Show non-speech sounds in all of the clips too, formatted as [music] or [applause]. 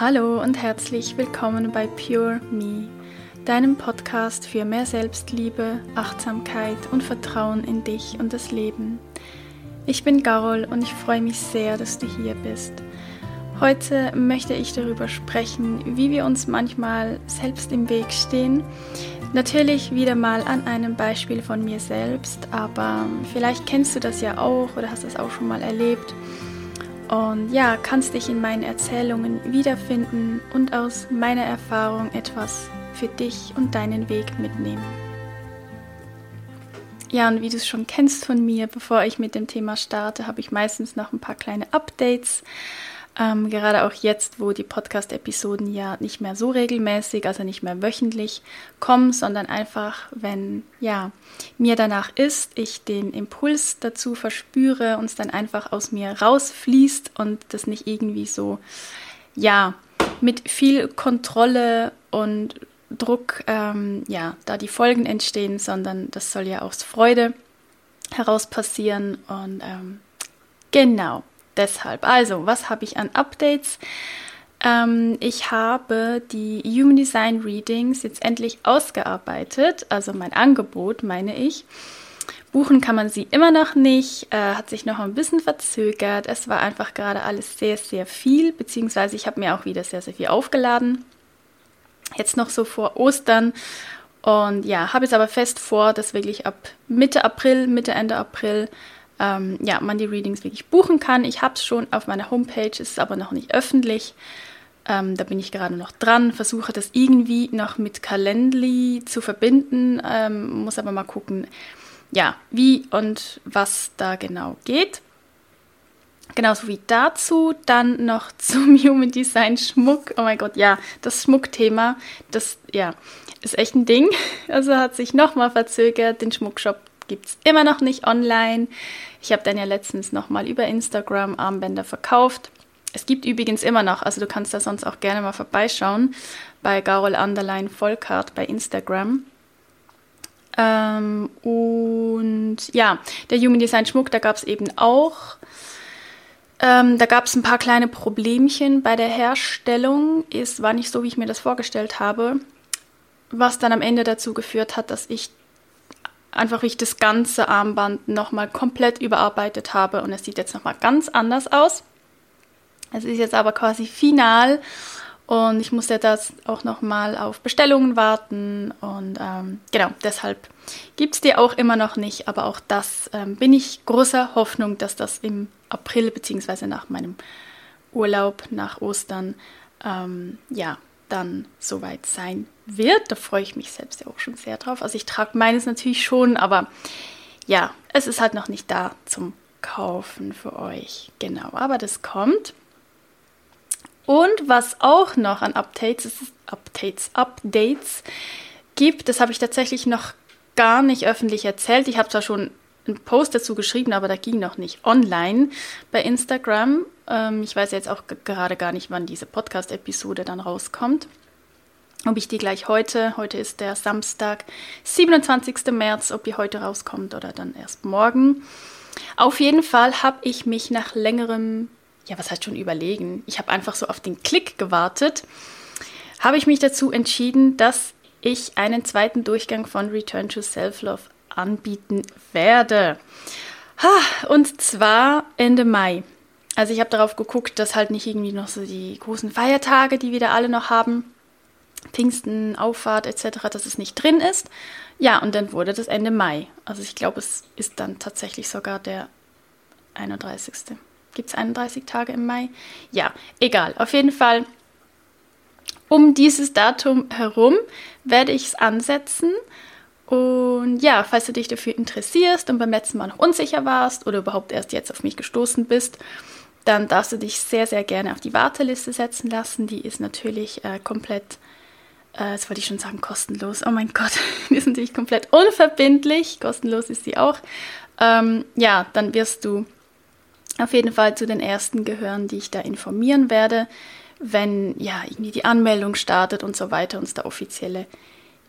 Hallo und herzlich willkommen bei Pure Me, deinem Podcast für mehr Selbstliebe, Achtsamkeit und Vertrauen in dich und das Leben. Ich bin Carol und ich freue mich sehr, dass du hier bist. Heute möchte ich darüber sprechen, wie wir uns manchmal selbst im Weg stehen. Natürlich wieder mal an einem Beispiel von mir selbst, aber vielleicht kennst du das ja auch oder hast das auch schon mal erlebt. Und ja, kannst dich in meinen Erzählungen wiederfinden und aus meiner Erfahrung etwas für dich und deinen Weg mitnehmen. Ja, und wie du es schon kennst von mir, bevor ich mit dem Thema starte, habe ich meistens noch ein paar kleine Updates ähm, gerade auch jetzt, wo die Podcast-Episoden ja nicht mehr so regelmäßig, also nicht mehr wöchentlich kommen, sondern einfach, wenn ja mir danach ist, ich den Impuls dazu verspüre und es dann einfach aus mir rausfließt und das nicht irgendwie so ja mit viel Kontrolle und Druck ähm, ja da die Folgen entstehen, sondern das soll ja aus Freude heraus passieren und ähm, genau deshalb. Also, was habe ich an Updates? Ähm, ich habe die Human Design Readings jetzt endlich ausgearbeitet, also mein Angebot, meine ich. Buchen kann man sie immer noch nicht, äh, hat sich noch ein bisschen verzögert. Es war einfach gerade alles sehr, sehr viel, beziehungsweise ich habe mir auch wieder sehr, sehr viel aufgeladen. Jetzt noch so vor Ostern. Und ja, habe jetzt aber fest vor, dass wirklich ab Mitte April, Mitte, Ende April ähm, ja, man die Readings wirklich buchen kann. Ich habe es schon auf meiner Homepage, ist aber noch nicht öffentlich. Ähm, da bin ich gerade noch dran, versuche das irgendwie noch mit Calendly zu verbinden, ähm, muss aber mal gucken, ja, wie und was da genau geht. Genauso wie dazu, dann noch [laughs] zum Human Design Schmuck. Oh mein Gott, ja, das Schmuckthema, das ja, ist echt ein Ding. [laughs] Also hat sich nochmal verzögert. Den Schmuckshop gibt es immer noch nicht online. Ich habe dann ja letztens nochmal über Instagram Armbänder verkauft. Es gibt übrigens immer noch, also du kannst da sonst auch gerne mal vorbeischauen, bei Garol Underline Volkart bei Instagram. Ähm, und ja, der Human Design Schmuck, da gab es eben auch, ähm, da gab es ein paar kleine Problemchen bei der Herstellung. Es war nicht so, wie ich mir das vorgestellt habe, was dann am Ende dazu geführt hat, dass ich einfach wie ich das ganze Armband nochmal komplett überarbeitet habe und es sieht jetzt nochmal ganz anders aus. Es ist jetzt aber quasi final und ich musste das auch nochmal auf Bestellungen warten und ähm, genau, deshalb gibt es die auch immer noch nicht, aber auch das ähm, bin ich großer Hoffnung, dass das im April bzw. nach meinem Urlaub nach Ostern ähm, ja dann soweit sein wird. Da freue ich mich selbst ja auch schon sehr drauf. Also ich trage meines natürlich schon, aber ja, es ist halt noch nicht da zum Kaufen für euch. Genau, aber das kommt. Und was auch noch an Updates, Updates, Updates gibt, das habe ich tatsächlich noch gar nicht öffentlich erzählt. Ich habe zwar schon einen Post dazu geschrieben, aber da ging noch nicht online bei Instagram. Ähm, ich weiß jetzt auch gerade gar nicht, wann diese Podcast-Episode dann rauskommt. Ob ich die gleich heute, heute ist der Samstag, 27. März, ob die heute rauskommt oder dann erst morgen. Auf jeden Fall habe ich mich nach längerem, ja, was heißt schon überlegen, ich habe einfach so auf den Klick gewartet, habe ich mich dazu entschieden, dass ich einen zweiten Durchgang von Return to Self-Love anbieten werde. Und zwar Ende Mai. Also ich habe darauf geguckt, dass halt nicht irgendwie noch so die großen Feiertage, die wir da alle noch haben, Pfingsten, Auffahrt etc., dass es nicht drin ist. Ja, und dann wurde das Ende Mai. Also ich glaube, es ist dann tatsächlich sogar der 31. Gibt es 31 Tage im Mai? Ja, egal. Auf jeden Fall, um dieses Datum herum werde ich es ansetzen. Und ja, falls du dich dafür interessierst und beim letzten Mal noch unsicher warst oder überhaupt erst jetzt auf mich gestoßen bist, dann darfst du dich sehr, sehr gerne auf die Warteliste setzen lassen. Die ist natürlich äh, komplett, äh, das wollte ich schon sagen, kostenlos. Oh mein Gott, [laughs] die ist natürlich komplett unverbindlich. Kostenlos ist sie auch. Ähm, ja, dann wirst du auf jeden Fall zu den ersten gehören, die ich da informieren werde, wenn ja irgendwie die Anmeldung startet und so weiter und es da offizielle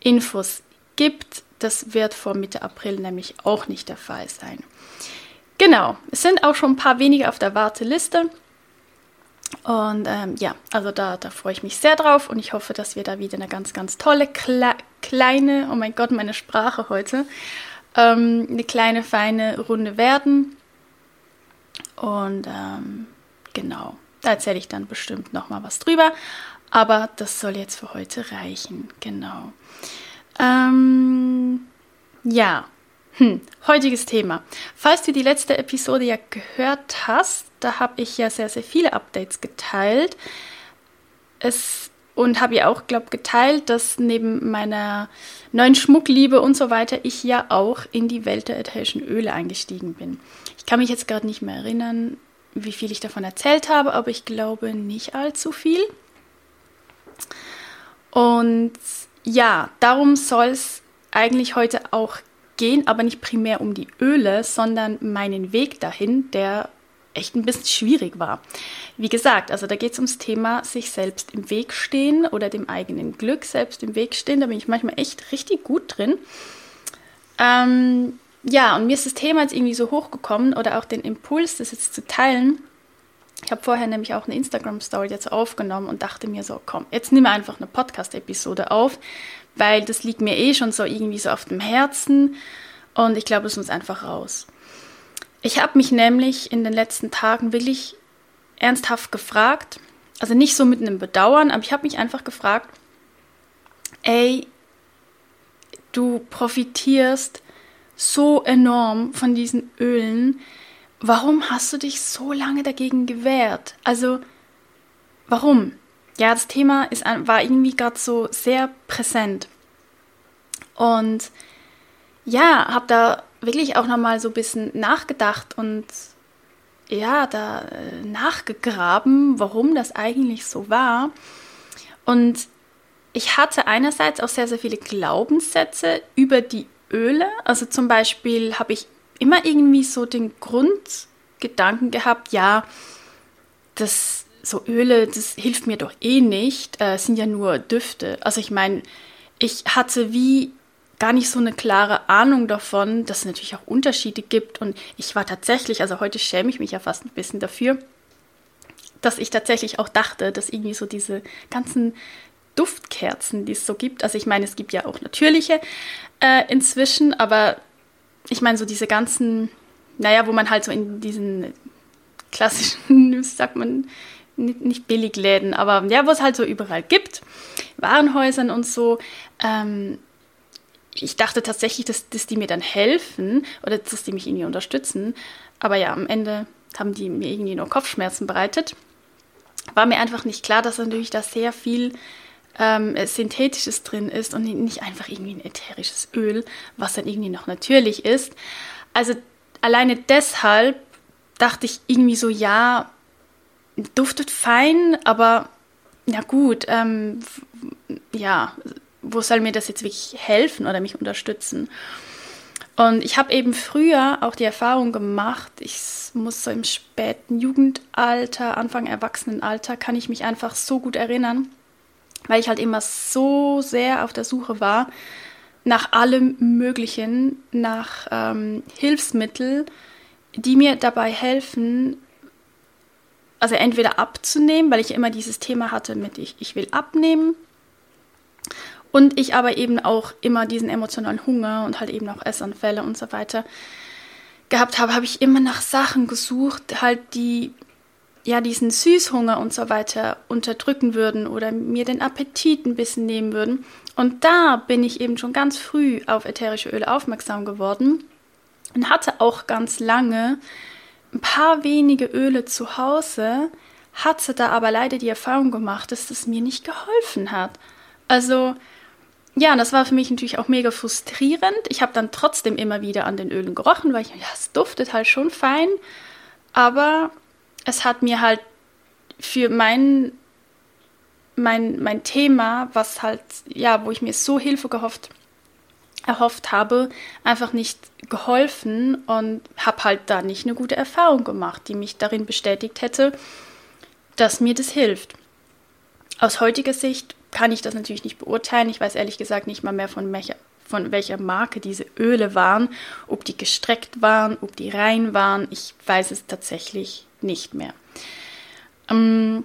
Infos gibt. Das wird vor Mitte April nämlich auch nicht der Fall sein. Genau, es sind auch schon ein paar wenige auf der Warteliste. Und ähm, ja, also da, da freue ich mich sehr drauf und ich hoffe, dass wir da wieder eine ganz, ganz tolle, Kle kleine, oh mein Gott, meine Sprache heute, ähm, eine kleine, feine Runde werden. Und ähm, genau, da erzähle ich dann bestimmt nochmal was drüber. Aber das soll jetzt für heute reichen. Genau. Ähm, ja, hm, heutiges Thema. Falls du die letzte Episode ja gehört hast, da habe ich ja sehr, sehr viele Updates geteilt. Es, und habe ja auch, glaube geteilt, dass neben meiner neuen Schmuckliebe und so weiter ich ja auch in die Welt der ätherischen Öle eingestiegen bin. Ich kann mich jetzt gerade nicht mehr erinnern, wie viel ich davon erzählt habe, aber ich glaube nicht allzu viel. Und ja, darum soll es eigentlich heute auch gehen, aber nicht primär um die Öle, sondern meinen Weg dahin, der echt ein bisschen schwierig war. Wie gesagt, also da geht es ums Thema sich selbst im Weg stehen oder dem eigenen Glück selbst im Weg stehen. Da bin ich manchmal echt richtig gut drin. Ähm, ja, und mir ist das Thema jetzt irgendwie so hochgekommen oder auch den Impuls, das jetzt zu teilen. Ich habe vorher nämlich auch eine Instagram-Story jetzt aufgenommen und dachte mir so, komm, jetzt nimm einfach eine Podcast-Episode auf, weil das liegt mir eh schon so irgendwie so auf dem Herzen und ich glaube, es muss einfach raus. Ich habe mich nämlich in den letzten Tagen wirklich ernsthaft gefragt, also nicht so mit einem Bedauern, aber ich habe mich einfach gefragt, ey, du profitierst so enorm von diesen Ölen, warum hast du dich so lange dagegen gewehrt? Also, warum? Ja, das Thema ist, war irgendwie gerade so sehr präsent. Und ja, habe da wirklich auch nochmal so ein bisschen nachgedacht und ja, da äh, nachgegraben, warum das eigentlich so war. Und ich hatte einerseits auch sehr, sehr viele Glaubenssätze über die Öle. Also zum Beispiel habe ich immer irgendwie so den Grundgedanken gehabt, ja, das so Öle, das hilft mir doch eh nicht, äh, sind ja nur Düfte. Also ich meine, ich hatte wie gar nicht so eine klare Ahnung davon, dass es natürlich auch Unterschiede gibt. Und ich war tatsächlich, also heute schäme ich mich ja fast ein bisschen dafür, dass ich tatsächlich auch dachte, dass irgendwie so diese ganzen Duftkerzen, die es so gibt, also ich meine, es gibt ja auch natürliche äh, inzwischen, aber ich meine, so diese ganzen, naja, wo man halt so in diesen klassischen, [laughs] wie sagt man, nicht Billigläden, aber ja, wo es halt so überall gibt, Warenhäusern und so, ähm, ich dachte tatsächlich, dass, dass die mir dann helfen oder dass die mich irgendwie unterstützen. Aber ja, am Ende haben die mir irgendwie nur Kopfschmerzen bereitet. War mir einfach nicht klar, dass natürlich da sehr viel ähm, Synthetisches drin ist und nicht einfach irgendwie ein ätherisches Öl, was dann irgendwie noch natürlich ist. Also alleine deshalb dachte ich irgendwie so, ja, duftet fein, aber ja gut, ähm, ja, wo soll mir das jetzt wirklich helfen oder mich unterstützen? Und ich habe eben früher auch die Erfahrung gemacht, ich muss so im späten Jugendalter, Anfang Erwachsenenalter, kann ich mich einfach so gut erinnern, weil ich halt immer so sehr auf der Suche war nach allem Möglichen, nach ähm, Hilfsmitteln, die mir dabei helfen, also entweder abzunehmen, weil ich immer dieses Thema hatte mit ich, ich will abnehmen und ich aber eben auch immer diesen emotionalen Hunger und halt eben auch Essanfälle und so weiter gehabt habe, habe ich immer nach Sachen gesucht, halt die ja diesen Süßhunger und so weiter unterdrücken würden oder mir den Appetit ein bisschen nehmen würden. Und da bin ich eben schon ganz früh auf ätherische Öle aufmerksam geworden und hatte auch ganz lange ein paar wenige Öle zu Hause, hatte da aber leider die Erfahrung gemacht, dass das mir nicht geholfen hat. Also ja, das war für mich natürlich auch mega frustrierend. Ich habe dann trotzdem immer wieder an den Ölen gerochen, weil ich, ja, es duftet halt schon fein. Aber es hat mir halt für mein, mein, mein Thema, was halt, ja, wo ich mir so Hilfe gehofft, erhofft habe, einfach nicht geholfen und habe halt da nicht eine gute Erfahrung gemacht, die mich darin bestätigt hätte, dass mir das hilft. Aus heutiger Sicht kann ich das natürlich nicht beurteilen. Ich weiß ehrlich gesagt nicht mal mehr von welcher, von welcher Marke diese Öle waren, ob die gestreckt waren, ob die rein waren. Ich weiß es tatsächlich nicht mehr. Ähm,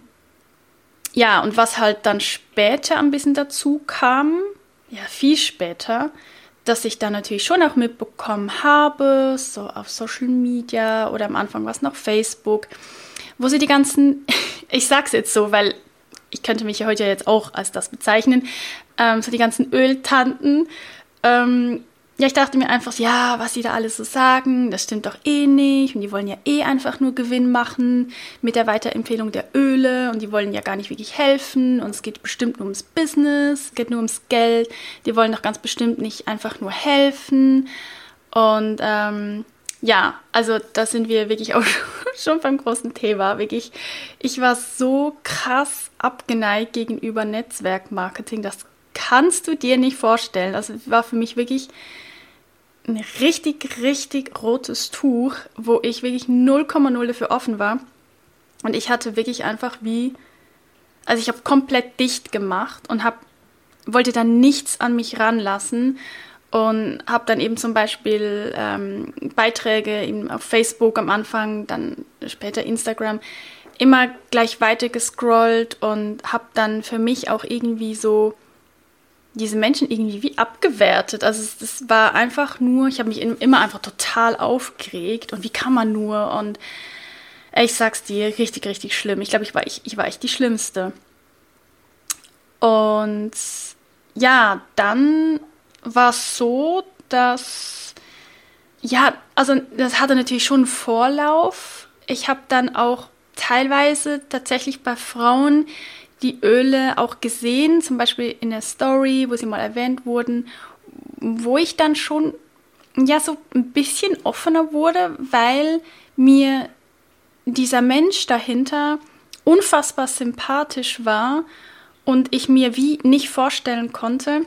ja, und was halt dann später ein bisschen dazu kam, ja, viel später, dass ich dann natürlich schon auch mitbekommen habe, so auf Social Media oder am Anfang war es noch Facebook, wo sie die ganzen, [laughs] ich sag's jetzt so, weil ich könnte mich ja heute jetzt auch als das bezeichnen, ähm, so die ganzen Öltanten ähm, ja, ich dachte mir einfach, ja, was sie da alles so sagen, das stimmt doch eh nicht. Und die wollen ja eh einfach nur Gewinn machen mit der Weiterempfehlung der Öle. Und die wollen ja gar nicht wirklich helfen. Und es geht bestimmt nur ums Business, es geht nur ums Geld. Die wollen doch ganz bestimmt nicht einfach nur helfen. Und ähm, ja, also da sind wir wirklich auch [laughs] schon beim großen Thema. Wirklich, ich war so krass abgeneigt gegenüber Netzwerkmarketing. Das kannst du dir nicht vorstellen. Das war für mich wirklich ein richtig, richtig rotes Tuch, wo ich wirklich 0,0 dafür offen war. Und ich hatte wirklich einfach wie, also ich habe komplett dicht gemacht und hab, wollte dann nichts an mich ranlassen und habe dann eben zum Beispiel ähm, Beiträge eben auf Facebook am Anfang, dann später Instagram, immer gleich weiter gescrollt und habe dann für mich auch irgendwie so diese Menschen irgendwie wie abgewertet. Also es, das war einfach nur, ich habe mich immer einfach total aufgeregt und wie kann man nur und ich sag's dir, richtig, richtig schlimm. Ich glaube, ich war, ich, ich war echt die Schlimmste. Und ja, dann war es so, dass, ja, also das hatte natürlich schon einen Vorlauf. Ich habe dann auch teilweise tatsächlich bei Frauen die Öle auch gesehen, zum Beispiel in der Story, wo sie mal erwähnt wurden, wo ich dann schon ja so ein bisschen offener wurde, weil mir dieser Mensch dahinter unfassbar sympathisch war und ich mir wie nicht vorstellen konnte,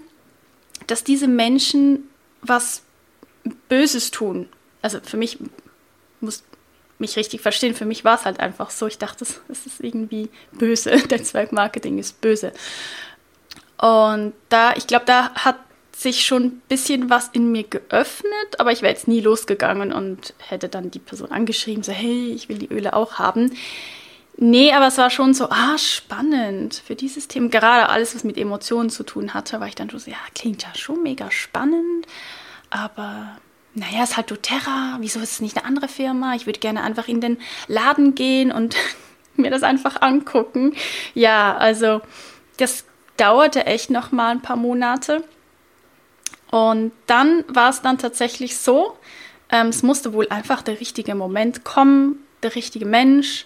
dass diese Menschen was Böses tun. Also für mich muss mich richtig verstehen. Für mich war es halt einfach so. Ich dachte, es ist irgendwie böse. [laughs] Netzwerkmarketing ist böse. Und da, ich glaube, da hat sich schon ein bisschen was in mir geöffnet, aber ich wäre jetzt nie losgegangen und hätte dann die Person angeschrieben, so, hey, ich will die Öle auch haben. Nee, aber es war schon so, ah, spannend für dieses Thema. Gerade alles, was mit Emotionen zu tun hatte, war ich dann so, ja, klingt ja schon mega spannend, aber naja, es ist halt doTERRA, wieso ist es nicht eine andere Firma? Ich würde gerne einfach in den Laden gehen und [laughs] mir das einfach angucken. Ja, also das dauerte echt noch mal ein paar Monate. Und dann war es dann tatsächlich so, ähm, es musste wohl einfach der richtige Moment kommen, der richtige Mensch,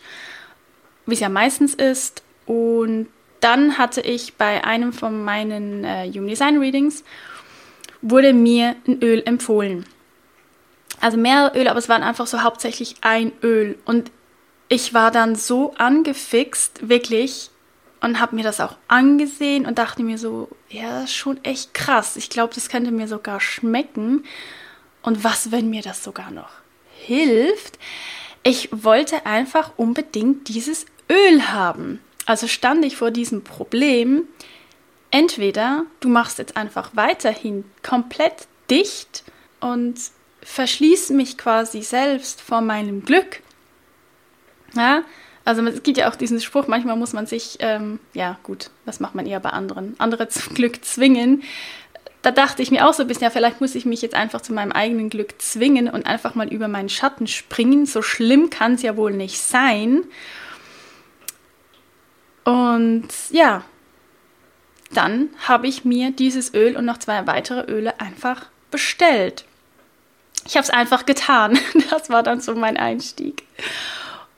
wie es ja meistens ist. Und dann hatte ich bei einem von meinen äh, Human Design Readings, wurde mir ein Öl empfohlen also mehrere Öle, aber es waren einfach so hauptsächlich ein Öl. Und ich war dann so angefixt, wirklich, und habe mir das auch angesehen und dachte mir so, ja, schon echt krass. Ich glaube, das könnte mir sogar schmecken. Und was, wenn mir das sogar noch hilft? Ich wollte einfach unbedingt dieses Öl haben. Also stand ich vor diesem Problem. Entweder du machst jetzt einfach weiterhin komplett dicht und verschließe mich quasi selbst vor meinem Glück. Ja, also es gibt ja auch diesen Spruch, manchmal muss man sich, ähm, ja gut, was macht man eher bei anderen, andere [laughs] zum Glück zwingen. Da dachte ich mir auch so ein bisschen, ja, vielleicht muss ich mich jetzt einfach zu meinem eigenen Glück zwingen und einfach mal über meinen Schatten springen. So schlimm kann es ja wohl nicht sein. Und ja, dann habe ich mir dieses Öl und noch zwei weitere Öle einfach bestellt ich habe es einfach getan. [laughs] Das war dann so mein Einstieg.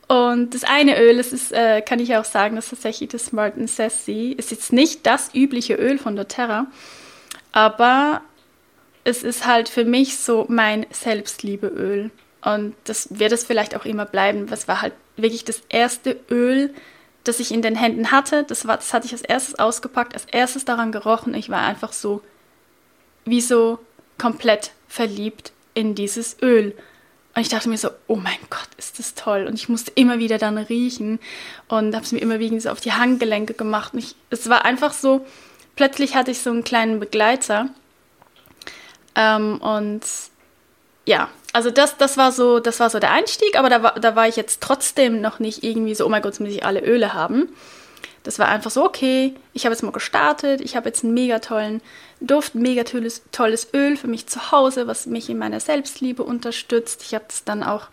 Und das eine Öl, das ist, äh, kann ich auch sagen, das ist tatsächlich das Smart Sassy. Ist jetzt nicht das übliche Öl von doTERRA, aber es ist halt für mich so mein Selbstliebeöl. Und das wird es vielleicht auch immer bleiben. Das war halt wirklich das erste Öl, das ich in den Händen hatte. Das, war, das hatte ich als erstes ausgepackt, als erstes daran gerochen. Ich war einfach so, wie so komplett verliebt in dieses Öl. Und ich dachte mir so, oh mein Gott, ist das toll. Und ich musste immer wieder dann riechen und habe es mir immer wieder so auf die Handgelenke gemacht. Und ich, es war einfach so, plötzlich hatte ich so einen kleinen Begleiter. Ähm, und ja, also das, das war so, das war so der Einstieg, aber da war, da war ich jetzt trotzdem noch nicht irgendwie so, oh mein Gott, jetzt muss ich alle Öle haben. Das war einfach so, okay, ich habe jetzt mal gestartet, ich habe jetzt einen mega tollen Duft, mega tolles, tolles Öl für mich zu Hause, was mich in meiner Selbstliebe unterstützt. Ich habe es dann auch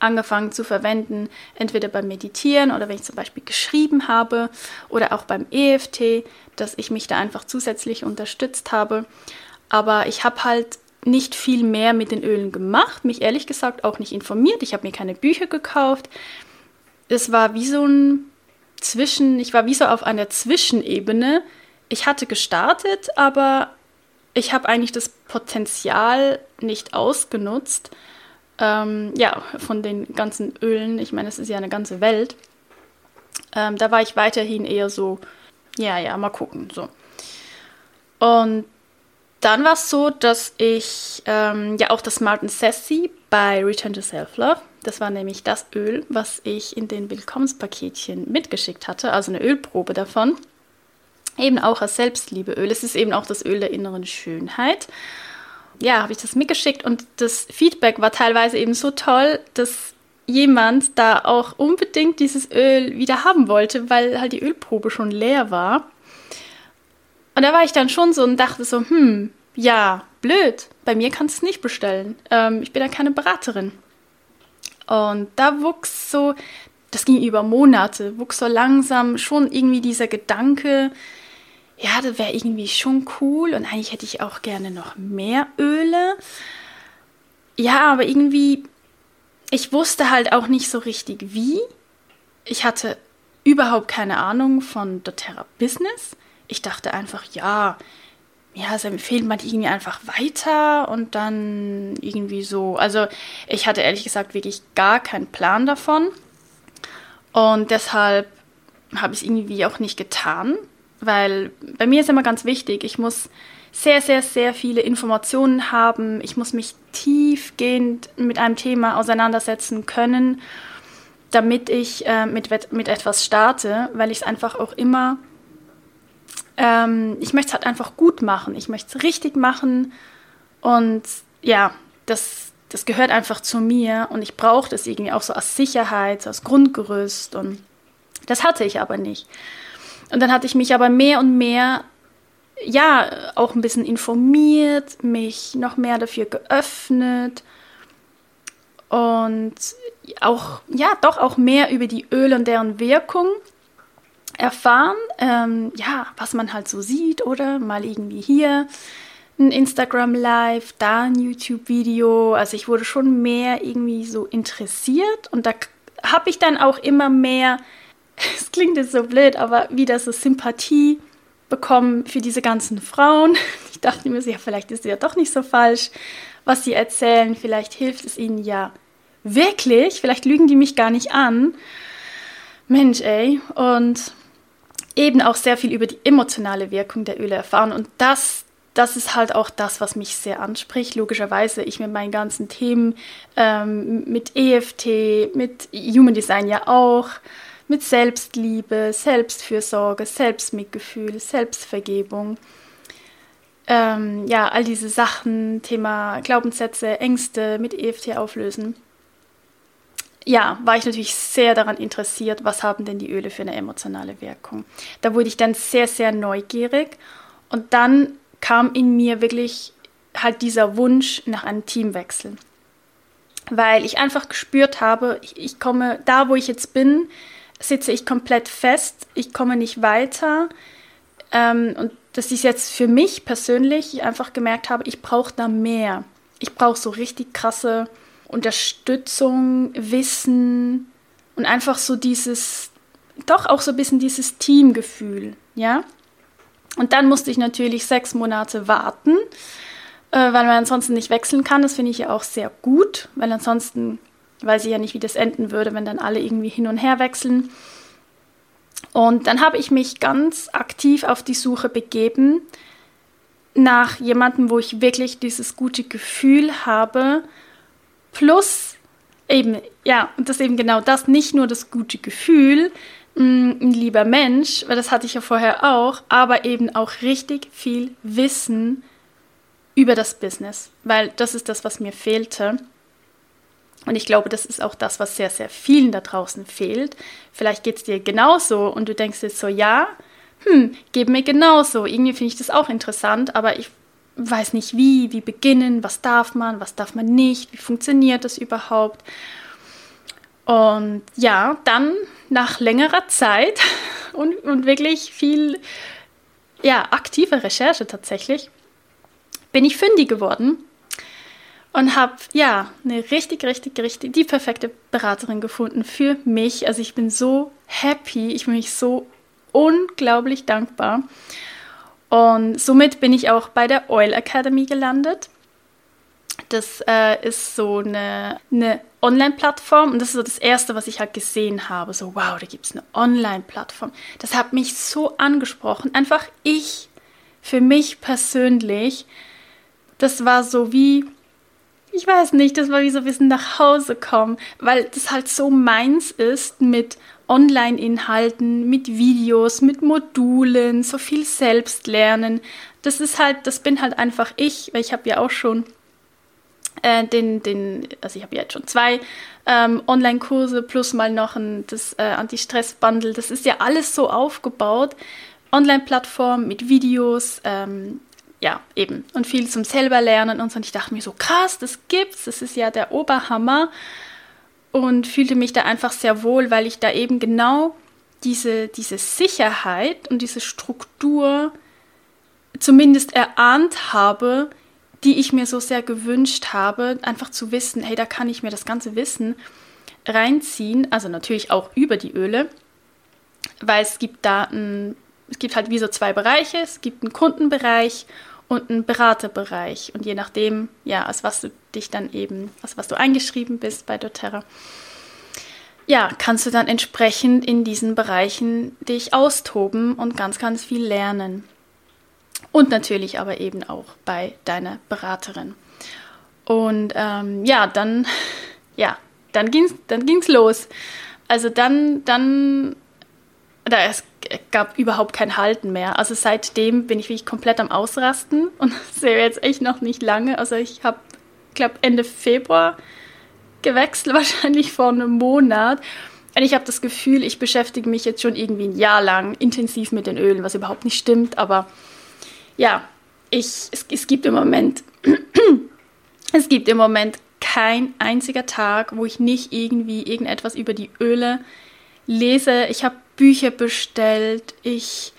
angefangen zu verwenden, entweder beim Meditieren oder wenn ich zum Beispiel geschrieben habe oder auch beim EFT, dass ich mich da einfach zusätzlich unterstützt habe. Aber ich habe halt nicht viel mehr mit den Ölen gemacht, mich ehrlich gesagt auch nicht informiert. Ich habe mir keine Bücher gekauft. Es war wie so ein Zwischen, ich war wie so auf einer Zwischenebene. Ich hatte gestartet, aber ich habe eigentlich das Potenzial nicht ausgenutzt. Ähm, ja, von den ganzen Ölen. Ich meine, es ist ja eine ganze Welt. Ähm, da war ich weiterhin eher so, ja, ja, mal gucken. So. Und dann war es so, dass ich ähm, ja auch das Smart Sassy bei Return to Self-Love, das war nämlich das Öl, was ich in den Willkommenspaketchen mitgeschickt hatte, also eine Ölprobe davon. Eben auch als Selbstliebeöl. Es ist eben auch das Öl der inneren Schönheit. Ja, habe ich das mitgeschickt und das Feedback war teilweise eben so toll, dass jemand da auch unbedingt dieses Öl wieder haben wollte, weil halt die Ölprobe schon leer war. Und da war ich dann schon so und dachte so, hm, ja, blöd, bei mir kannst du es nicht bestellen. Ähm, ich bin ja keine Beraterin. Und da wuchs so, das ging über Monate, wuchs so langsam schon irgendwie dieser Gedanke, ja, das wäre irgendwie schon cool und eigentlich hätte ich auch gerne noch mehr Öle. Ja, aber irgendwie, ich wusste halt auch nicht so richtig wie. Ich hatte überhaupt keine Ahnung von doTERRA Business ich dachte einfach, ja, ja, es empfiehlt man irgendwie einfach weiter und dann irgendwie so. Also ich hatte ehrlich gesagt wirklich gar keinen Plan davon. Und deshalb habe ich es irgendwie auch nicht getan, weil bei mir ist immer ganz wichtig, ich muss sehr, sehr, sehr viele Informationen haben. Ich muss mich tiefgehend mit einem Thema auseinandersetzen können, damit ich äh, mit, mit etwas starte, weil ich es einfach auch immer ähm, ich möchte es halt einfach gut machen. Ich möchte es richtig machen. Und ja, das, das gehört einfach zu mir. Und ich brauche das irgendwie auch so als Sicherheit, als Grundgerüst. Und das hatte ich aber nicht. Und dann hatte ich mich aber mehr und mehr, ja, auch ein bisschen informiert, mich noch mehr dafür geöffnet und auch, ja, doch auch mehr über die Öle und deren Wirkung erfahren, ähm, ja, was man halt so sieht oder mal irgendwie hier ein Instagram Live, da ein YouTube-Video. Also ich wurde schon mehr irgendwie so interessiert und da habe ich dann auch immer mehr, [laughs] es klingt jetzt so blöd, aber wieder so Sympathie bekommen für diese ganzen Frauen. [laughs] Ich dachte mir, ja, vielleicht ist ja doch nicht so falsch, was sie erzählen. Vielleicht hilft es ihnen ja wirklich. Vielleicht lügen die mich gar nicht an. Mensch, ey. Und eben auch sehr viel über die emotionale Wirkung der Öle erfahren. Und das, das ist halt auch das, was mich sehr anspricht. Logischerweise, ich mit meinen ganzen Themen, ähm, mit EFT, mit Human Design ja auch, mit Selbstliebe, Selbstfürsorge, Selbstmitgefühl, Selbstvergebung. Ähm, ja, all diese Sachen, Thema Glaubenssätze, Ängste mit EFT auflösen ja, war ich natürlich sehr daran interessiert, was haben denn die Öle für eine emotionale Wirkung. Da wurde ich dann sehr, sehr neugierig und dann kam in mir wirklich halt dieser Wunsch nach einem Teamwechsel. Weil ich einfach gespürt habe, ich, ich komme da, wo ich jetzt bin, sitze ich komplett fest, ich komme nicht weiter. Ähm, und das ist jetzt für mich persönlich, ich einfach gemerkt habe, ich brauche da mehr. Ich brauche so richtig krasse Unterstützung, Wissen und einfach so dieses, doch auch so ein bisschen dieses Teamgefühl, ja. Und dann musste ich natürlich sechs Monate warten, äh, weil man ansonsten nicht wechseln kann. Das finde ich ja auch sehr gut, weil ansonsten weiß ich ja nicht, wie das enden würde, wenn dann alle irgendwie hin und her wechseln. Und dann habe ich mich ganz aktiv auf die Suche begeben nach jemandem, wo ich wirklich dieses gute Gefühl habe, Plus eben, ja, und das eben genau das, nicht nur das gute Gefühl, mm, ein lieber Mensch, weil das hatte ich ja vorher auch, aber eben auch richtig viel Wissen über das Business, weil das ist das, was mir fehlte. Und ich glaube, das ist auch das, was sehr, sehr vielen da draußen fehlt. Vielleicht geht es dir genauso und du denkst jetzt so, ja, hm, geht mir genauso. Irgendwie finde ich das auch interessant, aber ich weiß nicht wie, wie beginnen, was darf man, was darf man nicht, wie funktioniert das überhaupt. Und ja, dann nach längerer Zeit [laughs] und, und wirklich viel ja, aktive Recherche tatsächlich, bin ich fündig geworden und habe ja eine richtig, richtig, richtig die perfekte Beraterin gefunden für mich. Also ich bin so happy, ich bin mich so unglaublich dankbar. Und somit bin ich auch bei der Oil Academy gelandet. Das äh, ist so eine, eine Online-Plattform und das ist so das Erste, was ich halt gesehen habe. So, wow, da gibt es eine Online-Plattform. Das hat mich so angesprochen. Einfach ich, für mich persönlich, das war so wie, ich weiß nicht, das war wie so ein bisschen nach Hause kommen, weil das halt so meins ist mit Online-Inhalten, mit Videos, mit Modulen, so viel Selbstlernen. Das ist halt, das bin halt einfach ich, weil ich habe ja auch schon äh, den, den, also ich habe jetzt schon zwei ähm, Online-Kurse plus mal noch ein, das äh, Anti-Stress-Bundle. Das ist ja alles so aufgebaut. Online-Plattform mit Videos, ähm, ja, eben. Und viel zum selber lernen und so. Und ich dachte mir so, krass, das gibt's, das ist ja der Oberhammer. Und fühlte mich da einfach sehr wohl, weil ich da eben genau diese, diese Sicherheit und diese Struktur zumindest erahnt habe, die ich mir so sehr gewünscht habe, einfach zu wissen, hey, da kann ich mir das ganze Wissen reinziehen, also natürlich auch über die Öle, weil es gibt da ein, es gibt halt wie so zwei Bereiche, es gibt einen Kundenbereich und einen Beraterbereich und je nachdem, ja, als was du dich dann eben, als was du eingeschrieben bist bei doTERRA, ja, kannst du dann entsprechend in diesen Bereichen dich austoben und ganz, ganz viel lernen. Und natürlich aber eben auch bei deiner Beraterin. Und ähm, ja, dann, [laughs] ja, dann ging's, dann ging's los. Also dann, dann, da es gab überhaupt kein Halten mehr. Also seitdem bin ich wirklich komplett am Ausrasten und [laughs] sehe jetzt echt noch nicht lange. Also ich habe, glaube Ende Februar gewechselt, [laughs] wahrscheinlich vor einem Monat. Und ich habe das Gefühl, ich beschäftige mich jetzt schon irgendwie ein Jahr lang intensiv mit den Ölen, was überhaupt nicht stimmt, aber ja, ich, es, es gibt im Moment, [clears throat] es gibt im Moment kein einziger Tag, wo ich nicht irgendwie irgendetwas über die Öle lese. Ich habe Bücher bestellt, ich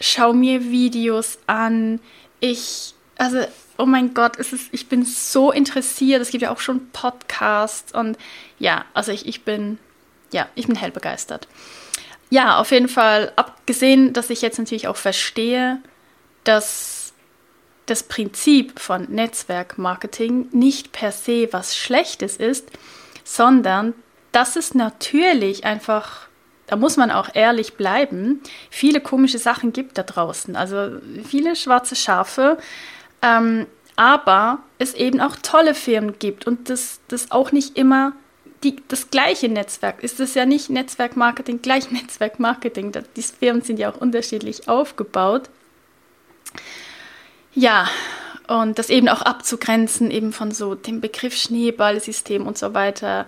schaue mir Videos an, ich, also, oh mein Gott, es ist, ich bin so interessiert. Es gibt ja auch schon Podcasts und ja, also ich, ich bin, ja, ich bin hell begeistert. Ja, auf jeden Fall, abgesehen, dass ich jetzt natürlich auch verstehe, dass das Prinzip von Netzwerkmarketing nicht per se was Schlechtes ist, sondern dass es natürlich einfach, da muss man auch ehrlich bleiben, viele komische Sachen gibt da draußen. Also viele schwarze Schafe, ähm, aber es eben auch tolle Firmen gibt und das, das auch nicht immer die, das gleiche Netzwerk ist es ja nicht Netzwerkmarketing [laughs] gleich Netzwerkmarketing. Die Firmen sind ja auch unterschiedlich aufgebaut. Ja, und das eben auch abzugrenzen, eben von so dem Begriff Schneeballsystem und so weiter.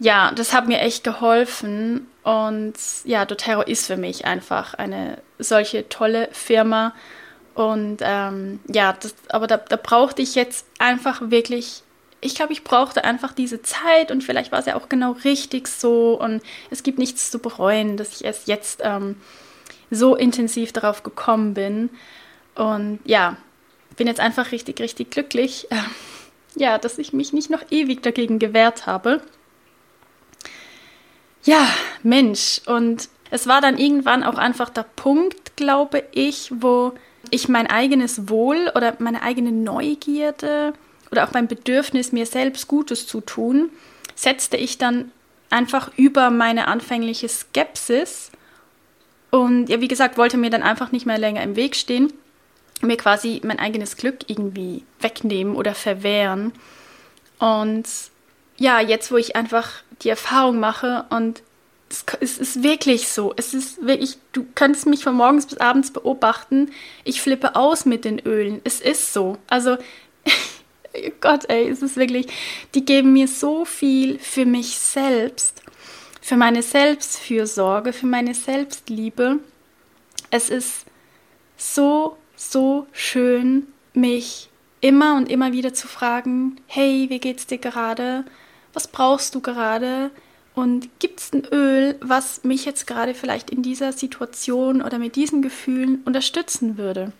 Ja, das hat mir echt geholfen. Und ja, doTERRA ist für mich einfach eine solche tolle Firma. Und ähm, ja, das, aber da, da brauchte ich jetzt einfach wirklich, ich glaube, ich brauchte einfach diese Zeit und vielleicht war es ja auch genau richtig so. Und es gibt nichts zu bereuen, dass ich erst jetzt ähm, so intensiv darauf gekommen bin. Und ja, bin jetzt einfach richtig, richtig glücklich, äh, [laughs] ja, dass ich mich nicht noch ewig dagegen gewehrt habe. Ja, Mensch, und es war dann irgendwann auch einfach der Punkt, glaube ich, wo ich mein eigenes Wohl oder meine eigene Neugierde oder auch mein Bedürfnis, mir selbst Gutes zu tun, setzte ich dann einfach über meine anfängliche Skepsis und ja, wie gesagt, wollte mir dann einfach nicht mehr länger im Weg stehen mir quasi mein eigenes Glück irgendwie wegnehmen oder verwehren. Und ja, jetzt, wo ich einfach die Erfahrung mache und es ist wirklich so. Es ist wirklich, du könntest mich von morgens bis abends beobachten. Ich flippe aus mit den Ölen. Es ist so. Also, [laughs] Gott, ey, es ist wirklich, die geben mir so viel für mich selbst, für meine Selbstfürsorge, für meine Selbstliebe. Es ist so, so schön, mich immer und immer wieder zu fragen, hey, wie geht's dir gerade? Was brauchst du gerade? Und gibt es ein Öl, was mich jetzt gerade vielleicht in dieser Situation oder mit diesen Gefühlen unterstützen würde?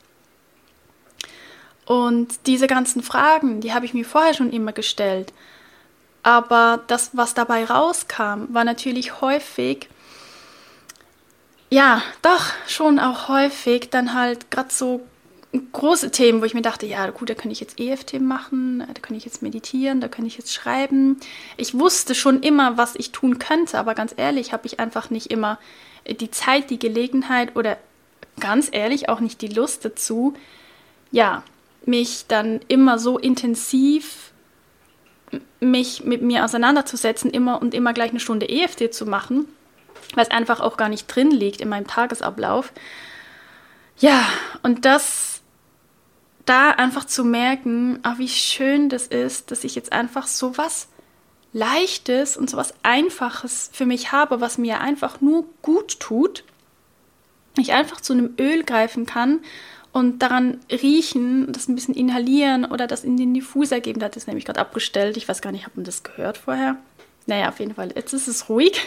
Und diese ganzen Fragen, die habe ich mir vorher schon immer gestellt. Aber das, was dabei rauskam, war natürlich häufig, ja, doch schon auch häufig dann halt gerade so große Themen, wo ich mir dachte, ja gut, da könnte ich jetzt EFT machen, da könnte ich jetzt meditieren, da könnte ich jetzt schreiben. Ich wusste schon immer, was ich tun könnte, aber ganz ehrlich habe ich einfach nicht immer die Zeit, die Gelegenheit oder ganz ehrlich auch nicht die Lust dazu, ja, mich dann immer so intensiv mich mit mir auseinanderzusetzen, immer und immer gleich eine Stunde EFT zu machen, weil es einfach auch gar nicht drin liegt in meinem Tagesablauf. Ja, und das da einfach zu merken, ach, wie schön das ist, dass ich jetzt einfach so was Leichtes und so was Einfaches für mich habe, was mir einfach nur gut tut. Ich einfach zu einem Öl greifen kann und daran riechen, das ein bisschen inhalieren oder das in den Diffuser geben. Da hat es nämlich gerade abgestellt. Ich weiß gar nicht, hat man das gehört vorher? Naja, auf jeden Fall. Jetzt ist es ruhig.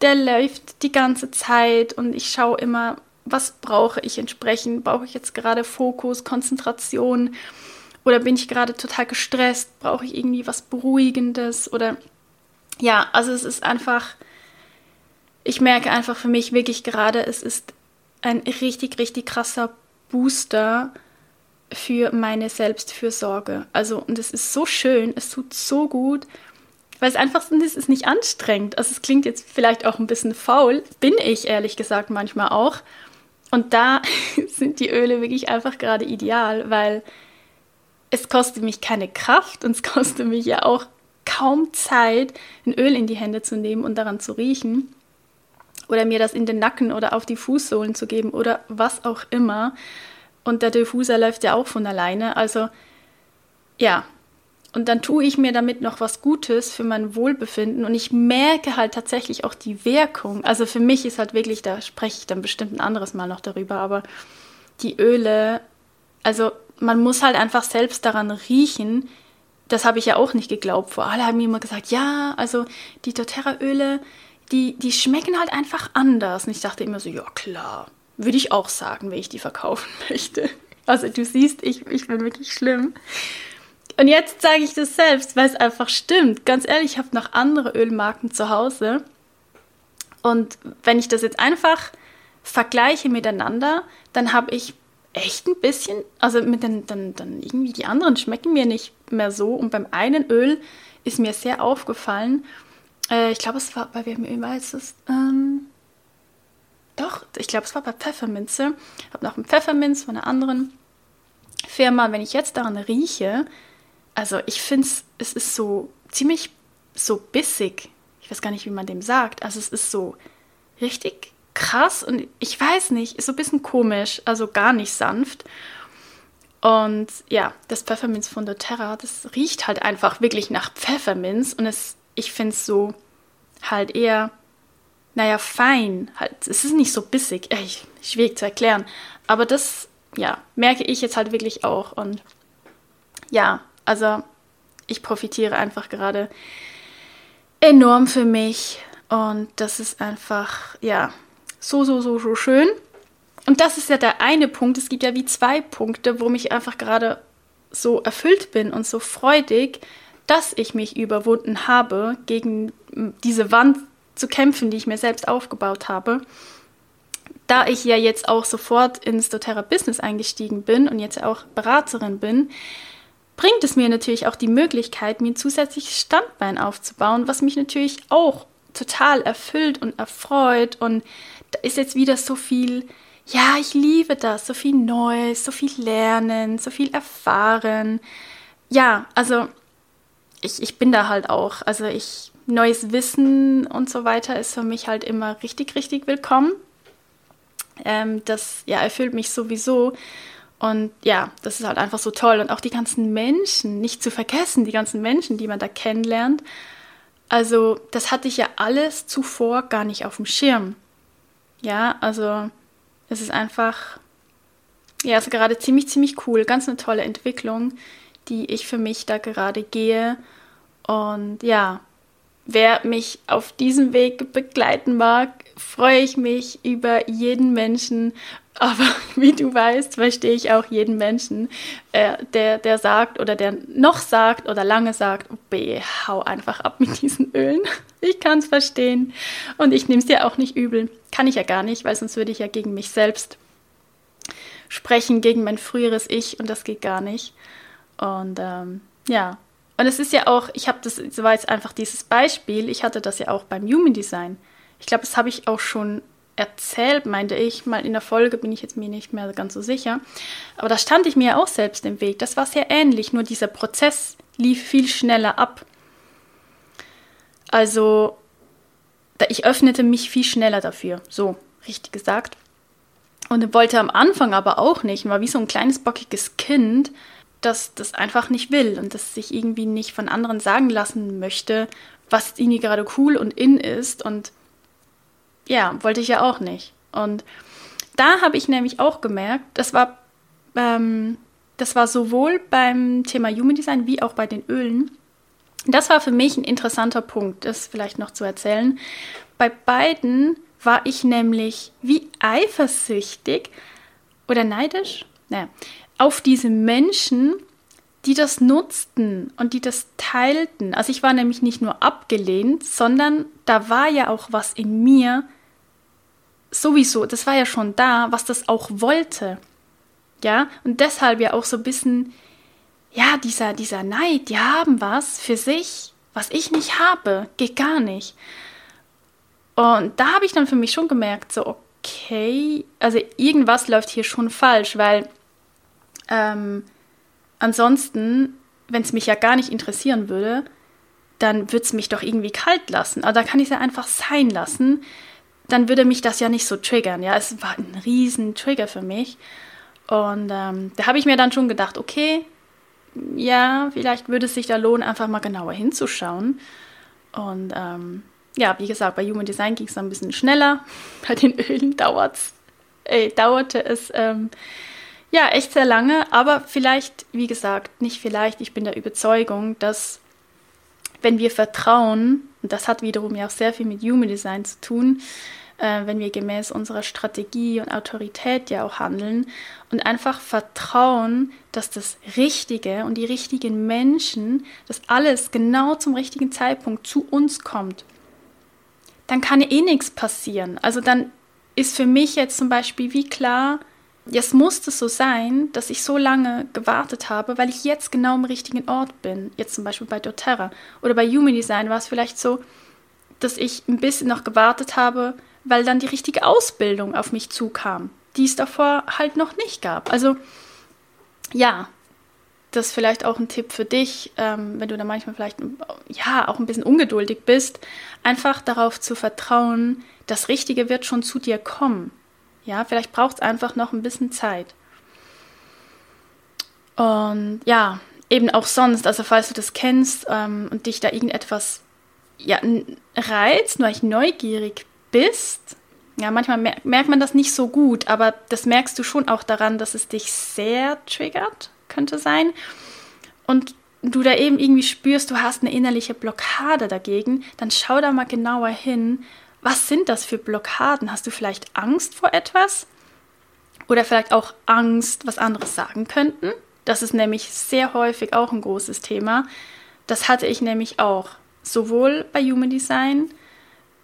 Der läuft die ganze Zeit und ich schaue immer, was brauche ich entsprechend? Brauche ich jetzt gerade Fokus, Konzentration? Oder bin ich gerade total gestresst? Brauche ich irgendwie was Beruhigendes? Oder ja, also es ist einfach, ich merke einfach für mich wirklich gerade, es ist ein richtig, richtig krasser Booster für meine Selbstfürsorge. Also, und es ist so schön, es tut so gut, weil es einfach ist, es ist nicht anstrengend. Also, es klingt jetzt vielleicht auch ein bisschen faul, bin ich ehrlich gesagt manchmal auch. Und da [laughs] sind die Öle wirklich einfach gerade ideal, weil es kostet mich keine Kraft und es kostet mich ja auch kaum Zeit, ein Öl in die Hände zu nehmen und daran zu riechen oder mir das in den Nacken oder auf die Fußsohlen zu geben oder was auch immer. Und der Diffuser läuft ja auch von alleine. Also ja, und dann tue ich mir damit noch was Gutes für mein Wohlbefinden und ich merke halt tatsächlich auch die Wirkung. Also für mich ist halt wirklich, da spreche ich dann bestimmt ein anderes Mal noch darüber, aber die Öle, also man muss halt einfach selbst daran riechen. Das habe ich ja auch nicht geglaubt. Vor alle haben mir immer gesagt, ja, also die doTERRA-Öle, die, die schmecken halt einfach anders. Und ich dachte immer so, ja klar, würde ich auch sagen, wenn ich die verkaufen [laughs] möchte. Also du siehst, ich, ich bin wirklich schlimm. Und jetzt sage ich das selbst, weil es einfach stimmt. Ganz ehrlich, ich habe noch andere Ölmarken zu Hause. Und wenn ich das jetzt einfach vergleiche miteinander, dann habe ich echt ein bisschen, also mit den, dann, dann irgendwie die anderen schmecken mir nicht mehr so. Und beim einen Öl ist mir sehr aufgefallen, äh, ich glaube, es war bei wem Öl war es? Ähm, doch, ich glaube, es war bei Pfefferminze. Ich habe noch ein Pfefferminz von einer anderen Firma. Wenn ich jetzt daran rieche, also ich finde es, ist so ziemlich so bissig. Ich weiß gar nicht, wie man dem sagt. Also es ist so richtig krass und ich weiß nicht, ist so ein bisschen komisch, also gar nicht sanft. Und ja, das Pfefferminz von doTERRA, das riecht halt einfach wirklich nach Pfefferminz und es, ich finde es so halt eher, naja, fein. Halt, es ist nicht so bissig, ich, schwierig zu erklären. Aber das, ja, merke ich jetzt halt wirklich auch und ja, also ich profitiere einfach gerade enorm für mich und das ist einfach, ja, so, so, so, so schön. Und das ist ja der eine Punkt. Es gibt ja wie zwei Punkte, wo ich einfach gerade so erfüllt bin und so freudig, dass ich mich überwunden habe, gegen diese Wand zu kämpfen, die ich mir selbst aufgebaut habe. Da ich ja jetzt auch sofort ins doTERRA Business eingestiegen bin und jetzt auch Beraterin bin, bringt es mir natürlich auch die Möglichkeit, mir ein zusätzliches Standbein aufzubauen, was mich natürlich auch total erfüllt und erfreut. Und da ist jetzt wieder so viel, ja, ich liebe das, so viel Neues, so viel Lernen, so viel Erfahren. Ja, also ich, ich bin da halt auch. Also ich, neues Wissen und so weiter ist für mich halt immer richtig, richtig willkommen. Ähm, das ja, erfüllt mich sowieso. Und ja, das ist halt einfach so toll. Und auch die ganzen Menschen, nicht zu vergessen, die ganzen Menschen, die man da kennenlernt. Also, das hatte ich ja alles zuvor gar nicht auf dem Schirm. Ja, also, es ist einfach, ja, also gerade ziemlich, ziemlich cool. Ganz eine tolle Entwicklung, die ich für mich da gerade gehe. Und ja, wer mich auf diesem Weg begleiten mag, freue ich mich über jeden Menschen. Aber [laughs] wie du weißt, verstehe ich auch jeden Menschen, äh, der, der sagt oder der noch sagt oder lange sagt, B, hau einfach ab mit diesen Ölen. [laughs] Ich kann es verstehen. Und ich nehme es dir auch nicht übel. Kann ich ja gar nicht, weil sonst würde ich ja gegen mich selbst sprechen, gegen mein früheres Ich und das geht gar nicht. Und ähm, ja, und es ist ja auch, ich habe das, so war jetzt einfach dieses Beispiel, ich hatte das ja auch beim Human Design. Ich glaube, das habe ich auch schon erzählt, meinte ich, mal in der Folge bin ich jetzt mir nicht mehr ganz so sicher. Aber da stand ich mir auch selbst im Weg. Das war sehr ähnlich, nur dieser Prozess lief viel schneller ab. Also, ich öffnete mich viel schneller dafür, so richtig gesagt. Und wollte am Anfang aber auch nicht, war wie so ein kleines bockiges Kind, das das einfach nicht will und das sich irgendwie nicht von anderen sagen lassen möchte, was irgendwie gerade cool und in ist. Und ja, wollte ich ja auch nicht. Und da habe ich nämlich auch gemerkt, das war, ähm, das war sowohl beim Thema Human Design wie auch bei den Ölen. Das war für mich ein interessanter Punkt, das vielleicht noch zu erzählen. Bei beiden war ich nämlich wie eifersüchtig oder neidisch, naja, auf diese Menschen, die das nutzten und die das teilten. Also ich war nämlich nicht nur abgelehnt, sondern da war ja auch was in mir, sowieso, das war ja schon da, was das auch wollte. Ja, und deshalb ja auch so ein bisschen, ja, dieser, dieser Neid, die haben was für sich, was ich nicht habe, geht gar nicht. Und da habe ich dann für mich schon gemerkt, so, okay, also irgendwas läuft hier schon falsch, weil ähm, ansonsten, wenn es mich ja gar nicht interessieren würde, dann würde es mich doch irgendwie kalt lassen. Aber da kann ich es ja einfach sein lassen. Dann würde mich das ja nicht so triggern. Ja, es war ein riesen Trigger für mich. Und ähm, da habe ich mir dann schon gedacht, okay, ja, vielleicht würde es sich da lohnen, einfach mal genauer hinzuschauen. Und ähm, ja, wie gesagt, bei Human Design ging es dann ein bisschen schneller. [laughs] Bei den Ölen dauert's, äh, dauerte es ähm, ja, echt sehr lange, aber vielleicht, wie gesagt, nicht vielleicht, ich bin der Überzeugung, dass wenn wir vertrauen, und das hat wiederum ja auch sehr viel mit Human Design zu tun, äh, wenn wir gemäß unserer Strategie und Autorität ja auch handeln und einfach vertrauen, dass das Richtige und die richtigen Menschen, dass alles genau zum richtigen Zeitpunkt zu uns kommt, dann kann eh nichts passieren. Also dann ist für mich jetzt zum Beispiel wie klar, jetzt musste es so sein, dass ich so lange gewartet habe, weil ich jetzt genau am richtigen Ort bin. Jetzt zum Beispiel bei doTERRA. Oder bei Human Design war es vielleicht so, dass ich ein bisschen noch gewartet habe, weil dann die richtige Ausbildung auf mich zukam, die es davor halt noch nicht gab. Also ja, das ist vielleicht auch ein Tipp für dich, ähm, wenn du da manchmal vielleicht ja auch ein bisschen ungeduldig bist, einfach darauf zu vertrauen, das Richtige wird schon zu dir kommen. Ja, vielleicht braucht es einfach noch ein bisschen Zeit. Und ja, eben auch sonst, also falls du das kennst ähm, und dich da irgendetwas ja, reizt, nur ich neugierig bist, ja, manchmal mer merkt man das nicht so gut, aber das merkst du schon auch daran, dass es dich sehr triggert, könnte sein. Und du da eben irgendwie spürst, du hast eine innerliche Blockade dagegen, dann schau da mal genauer hin, was sind das für Blockaden? Hast du vielleicht Angst vor etwas? Oder vielleicht auch Angst, was anderes sagen könnten? Das ist nämlich sehr häufig auch ein großes Thema. Das hatte ich nämlich auch. Sowohl bei Human Design,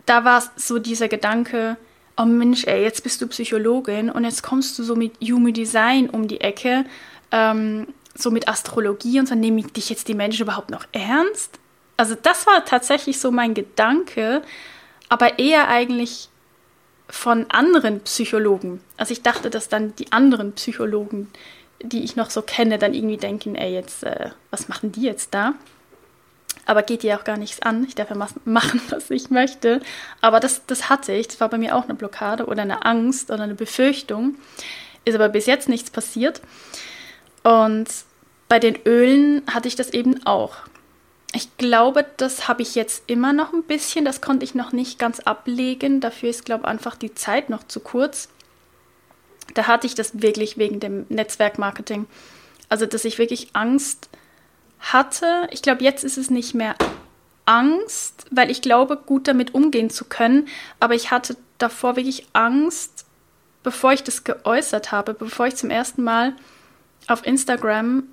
da war so dieser Gedanke, oh Mensch, ey, jetzt bist du Psychologin und jetzt kommst du so mit Human Design um die Ecke, ähm, so mit Astrologie und so, nehme ich dich jetzt die Menschen überhaupt noch ernst? Also das war tatsächlich so mein Gedanke, aber eher eigentlich von anderen Psychologen. Also ich dachte, dass dann die anderen Psychologen, die ich noch so kenne, dann irgendwie denken, ey, jetzt, äh, was machen die jetzt da? Aber geht dir auch gar nichts an. Ich darf ja [laughs] machen, was ich möchte. Aber das, das hatte ich. Das war bei mir auch eine Blockade oder eine Angst oder eine Befürchtung. Ist aber bis jetzt nichts passiert. Und bei den Ölen hatte ich das eben auch. Ich glaube, das habe ich jetzt immer noch ein bisschen. Das konnte ich noch nicht ganz ablegen. Dafür ist, glaube ich, einfach die Zeit noch zu kurz. Da hatte ich das wirklich wegen dem Netzwerkmarketing. Also, dass ich wirklich Angst hatte. Ich glaube, jetzt ist es nicht mehr Angst, weil ich glaube, gut damit umgehen zu können. Aber ich hatte davor wirklich Angst, bevor ich das geäußert habe, bevor ich zum ersten Mal auf Instagram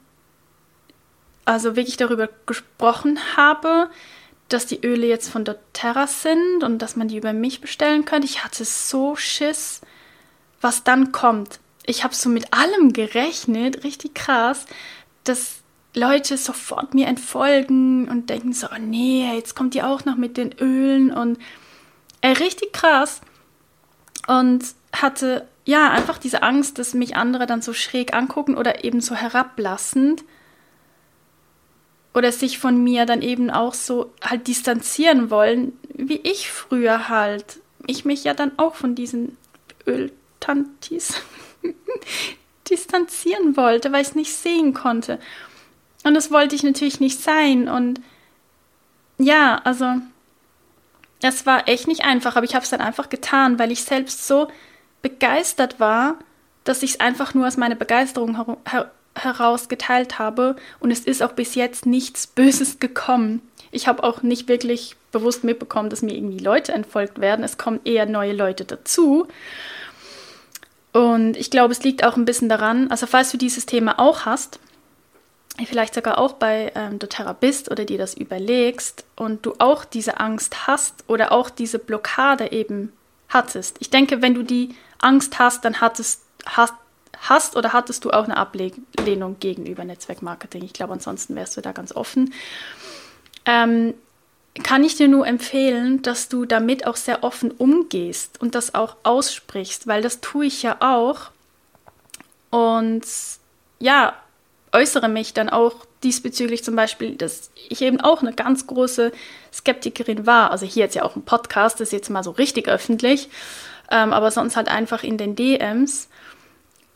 also wirklich darüber gesprochen habe, dass die Öle jetzt von der Terra sind und dass man die über mich bestellen könnte. Ich hatte so Schiss, was dann kommt. Ich habe so mit allem gerechnet, richtig krass, dass Leute sofort mir entfolgen und denken so, oh nee, jetzt kommt die auch noch mit den Ölen und äh, richtig krass. Und hatte ja einfach diese Angst, dass mich andere dann so schräg angucken oder eben so herablassend oder sich von mir dann eben auch so halt distanzieren wollen, wie ich früher halt. Ich mich ja dann auch von diesen Öltantis [laughs] distanzieren wollte, weil ich es nicht sehen konnte. Und das wollte ich natürlich nicht sein. Und ja, also es war echt nicht einfach, aber ich habe es dann einfach getan, weil ich selbst so begeistert war, dass ich es einfach nur aus meiner Begeisterung her heraus geteilt habe. Und es ist auch bis jetzt nichts Böses gekommen. Ich habe auch nicht wirklich bewusst mitbekommen, dass mir irgendwie Leute entfolgt werden. Es kommen eher neue Leute dazu. Und ich glaube, es liegt auch ein bisschen daran, also falls du dieses Thema auch hast, vielleicht sogar auch bei ähm, doTERRA bist oder dir das überlegst und du auch diese Angst hast oder auch diese Blockade eben hattest. Ich denke, wenn du die Angst hast, dann hattest, hast, hast oder hattest du auch eine Ablehnung gegenüber Netzwerkmarketing. Ich glaube, ansonsten wärst du da ganz offen. Ähm, kann ich dir nur empfehlen, dass du damit auch sehr offen umgehst und das auch aussprichst, weil das tue ich ja auch. Und ja, äußere mich dann auch diesbezüglich zum Beispiel, dass ich eben auch eine ganz große Skeptikerin war. Also hier jetzt ja auch ein Podcast, das ist jetzt mal so richtig öffentlich, ähm, aber sonst halt einfach in den DMs.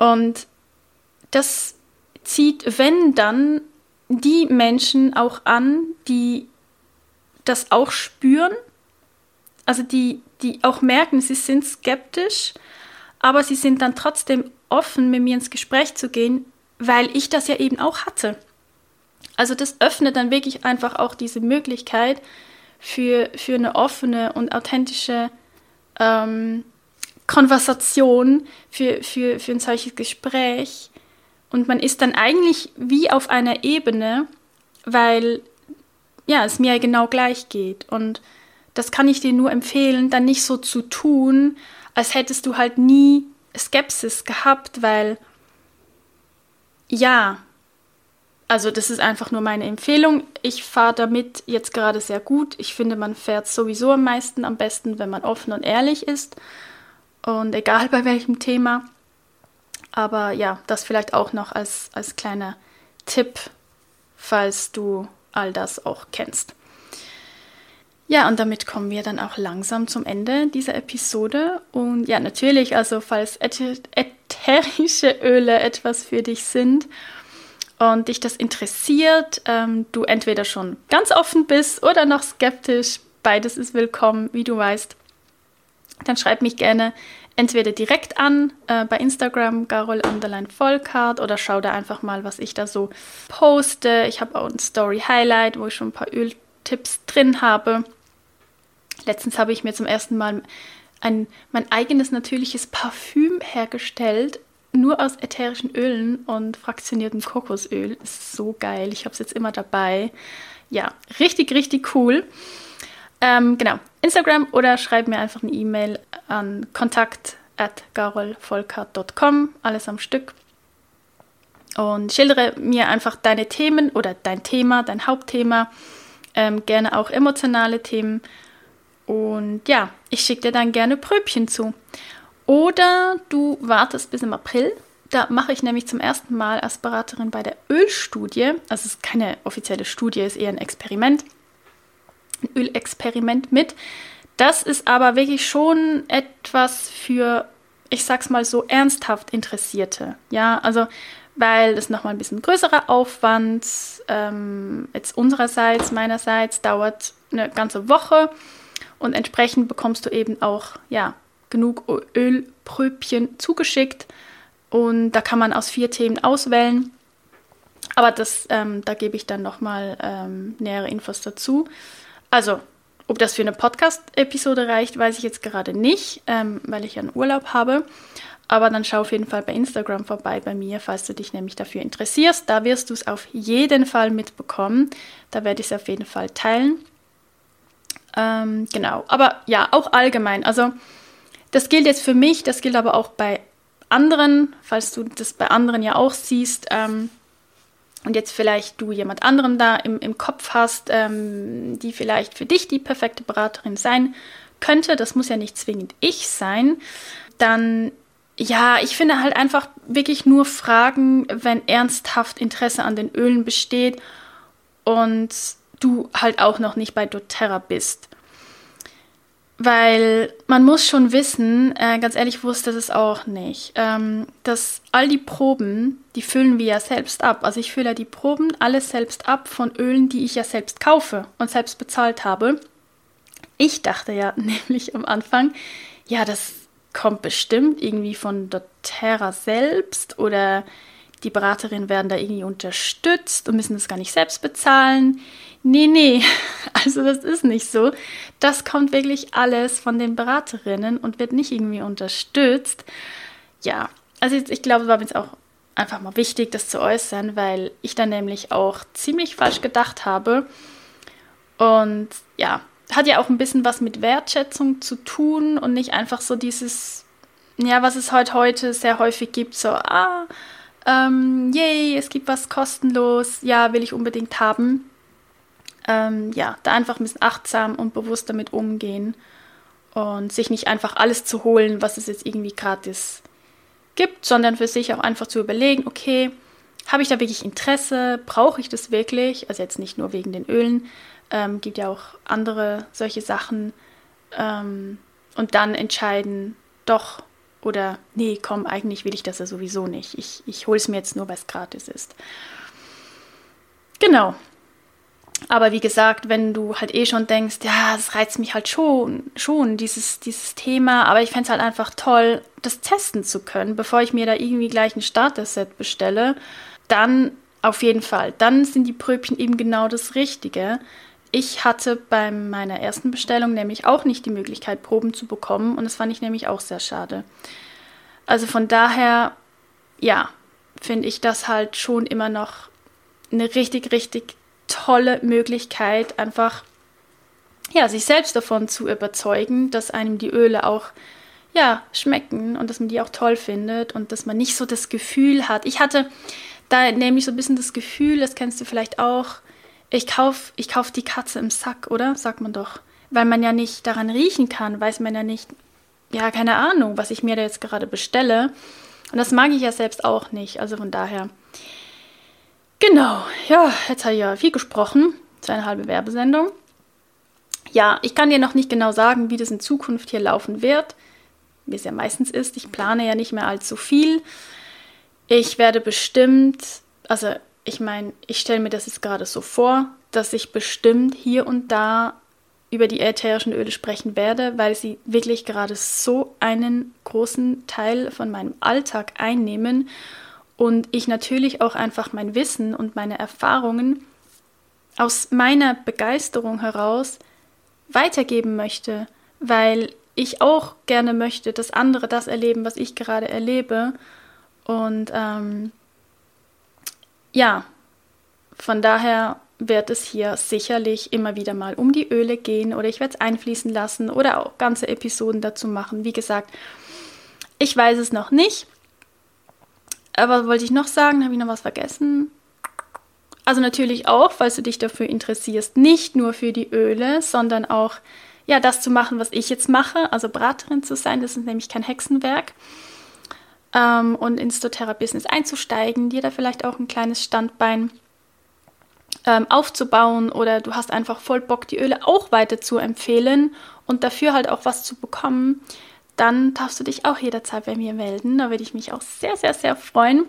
Und das zieht, wenn dann, die Menschen auch an, die das auch spüren, also die, die auch merken, sie sind skeptisch, aber sie sind dann trotzdem offen, mit mir ins Gespräch zu gehen, weil ich das ja eben auch hatte. Also das öffnet dann wirklich einfach auch diese Möglichkeit für, für eine offene und authentische ähm, Konversation, für, für, für ein solches Gespräch. Und man ist dann eigentlich wie auf einer Ebene, weil ja, es mir genau gleich geht. Und das kann ich dir nur empfehlen, dann nicht so zu tun, als hättest du halt nie Skepsis gehabt, weil ja, also das ist einfach nur meine Empfehlung. Ich fahre damit jetzt gerade sehr gut. Ich finde, man fährt sowieso am meisten am besten, wenn man offen und ehrlich ist. Und egal bei welchem Thema. Aber ja, das vielleicht auch noch als, als kleiner Tipp, falls du all das auch kennst. Ja, und damit kommen wir dann auch langsam zum Ende dieser Episode. Und ja, natürlich, also falls ätherische Öle etwas für dich sind und dich das interessiert, ähm, du entweder schon ganz offen bist oder noch skeptisch, beides ist willkommen, wie du weißt, dann schreib mich gerne entweder direkt an äh, bei Instagram Garol Underline Vollcard oder schau da einfach mal, was ich da so poste. Ich habe auch ein Story Highlight, wo ich schon ein paar Öltipps drin habe. Letztens habe ich mir zum ersten Mal ein, mein eigenes natürliches Parfüm hergestellt, nur aus ätherischen Ölen und fraktioniertem Kokosöl. Ist so geil. Ich habe es jetzt immer dabei. Ja, richtig, richtig cool. Ähm, genau, Instagram oder schreib mir einfach eine E-Mail an kontakt at garolvolkart.com, alles am Stück. Und schildere mir einfach deine Themen oder dein Thema, dein Hauptthema, ähm, gerne auch emotionale Themen. Und ja, ich schicke dir dann gerne Pröbchen zu. Oder du wartest bis im April. Da mache ich nämlich zum ersten Mal als Beraterin bei der Ölstudie. Also es ist keine offizielle Studie, ist eher ein Experiment Ölexperiment mit. Das ist aber wirklich schon etwas für, ich sag's mal so, ernsthaft Interessierte. Ja, also weil das nochmal ein bisschen größerer Aufwand ähm, jetzt unsererseits, meinerseits dauert eine ganze Woche und entsprechend bekommst du eben auch ja genug Ölpröbchen zugeschickt und da kann man aus vier Themen auswählen. Aber das, ähm, da gebe ich dann nochmal ähm, nähere Infos dazu. Also, ob das für eine Podcast-Episode reicht, weiß ich jetzt gerade nicht, ähm, weil ich ja einen Urlaub habe. Aber dann schau auf jeden Fall bei Instagram vorbei bei mir, falls du dich nämlich dafür interessierst. Da wirst du es auf jeden Fall mitbekommen. Da werde ich es auf jeden Fall teilen. Ähm, genau. Aber ja, auch allgemein. Also, das gilt jetzt für mich, das gilt aber auch bei anderen, falls du das bei anderen ja auch siehst. Ähm, und jetzt vielleicht du jemand anderen da im, im Kopf hast, ähm, die vielleicht für dich die perfekte Beraterin sein könnte, das muss ja nicht zwingend ich sein, dann ja, ich finde halt einfach wirklich nur Fragen, wenn ernsthaft Interesse an den Ölen besteht und du halt auch noch nicht bei doTERRA bist. Weil man muss schon wissen, äh, ganz ehrlich wusste das auch nicht, ähm, dass all die Proben, die füllen wir ja selbst ab. Also ich fülle ja die Proben alles selbst ab von Ölen, die ich ja selbst kaufe und selbst bezahlt habe. Ich dachte ja [laughs] nämlich am Anfang, ja, das kommt bestimmt irgendwie von doTERRA selbst oder die Beraterinnen werden da irgendwie unterstützt und müssen das gar nicht selbst bezahlen. Nee, nee, [laughs] also das ist nicht so. Das kommt wirklich alles von den Beraterinnen und wird nicht irgendwie unterstützt. Ja, also jetzt, ich glaube, es war mir jetzt auch einfach mal wichtig, das zu äußern, weil ich da nämlich auch ziemlich falsch gedacht habe. Und ja, hat ja auch ein bisschen was mit Wertschätzung zu tun und nicht einfach so dieses, ja, was es heute heute sehr häufig gibt, so, ah, ähm, yay, es gibt was kostenlos, ja, will ich unbedingt haben. Ähm, ja, da einfach ein bisschen achtsam und bewusst damit umgehen und sich nicht einfach alles zu holen, was es jetzt irgendwie gratis gibt, sondern für sich auch einfach zu überlegen, okay, habe ich da wirklich Interesse? Brauche ich das wirklich? Also jetzt nicht nur wegen den Ölen, ähm, gibt ja auch andere solche Sachen. Ähm, und dann entscheiden, doch oder nee, komm, eigentlich will ich das ja sowieso nicht. Ich, ich hole es mir jetzt nur, weil es gratis ist. Genau. Aber wie gesagt, wenn du halt eh schon denkst, ja, das reizt mich halt schon, schon, dieses, dieses Thema, aber ich fände es halt einfach toll, das testen zu können, bevor ich mir da irgendwie gleich ein Starter-Set bestelle, dann auf jeden Fall. Dann sind die Pröbchen eben genau das Richtige. Ich hatte bei meiner ersten Bestellung nämlich auch nicht die Möglichkeit, Proben zu bekommen und das fand ich nämlich auch sehr schade. Also von daher, ja, finde ich das halt schon immer noch eine richtig, richtig tolle Möglichkeit, einfach ja, sich selbst davon zu überzeugen, dass einem die Öle auch ja, schmecken und dass man die auch toll findet und dass man nicht so das Gefühl hat. Ich hatte da nämlich so ein bisschen das Gefühl, das kennst du vielleicht auch, ich kaufe ich kauf die Katze im Sack, oder? Sagt man doch. Weil man ja nicht daran riechen kann, weiß man ja nicht, ja, keine Ahnung, was ich mir da jetzt gerade bestelle. Und das mag ich ja selbst auch nicht. Also von daher. Genau, ja, jetzt habe ich ja viel gesprochen. Halbe Werbesendung. Ja, ich kann dir noch nicht genau sagen, wie das in Zukunft hier laufen wird, wie es ja meistens ist. Ich plane ja nicht mehr allzu viel. Ich werde bestimmt, also ich meine, ich stelle mir das jetzt gerade so vor, dass ich bestimmt hier und da über die ätherischen Öle sprechen werde, weil sie wirklich gerade so einen großen Teil von meinem Alltag einnehmen und ich natürlich auch einfach mein Wissen und meine Erfahrungen aus meiner Begeisterung heraus weitergeben möchte, weil ich auch gerne möchte, dass andere das erleben, was ich gerade erlebe. Und ähm, ja, von daher wird es hier sicherlich immer wieder mal um die Öle gehen oder ich werde es einfließen lassen oder auch ganze Episoden dazu machen. Wie gesagt, ich weiß es noch nicht. Aber wollte ich noch sagen? Habe ich noch was vergessen? Also natürlich auch, falls du dich dafür interessierst, nicht nur für die Öle, sondern auch ja, das zu machen, was ich jetzt mache, also Beraterin zu sein, das ist nämlich kein Hexenwerk ähm, und ins doTERRA-Business einzusteigen, dir da vielleicht auch ein kleines Standbein ähm, aufzubauen oder du hast einfach voll Bock, die Öle auch weiter zu empfehlen und dafür halt auch was zu bekommen, dann darfst du dich auch jederzeit bei mir melden. Da würde ich mich auch sehr, sehr, sehr freuen.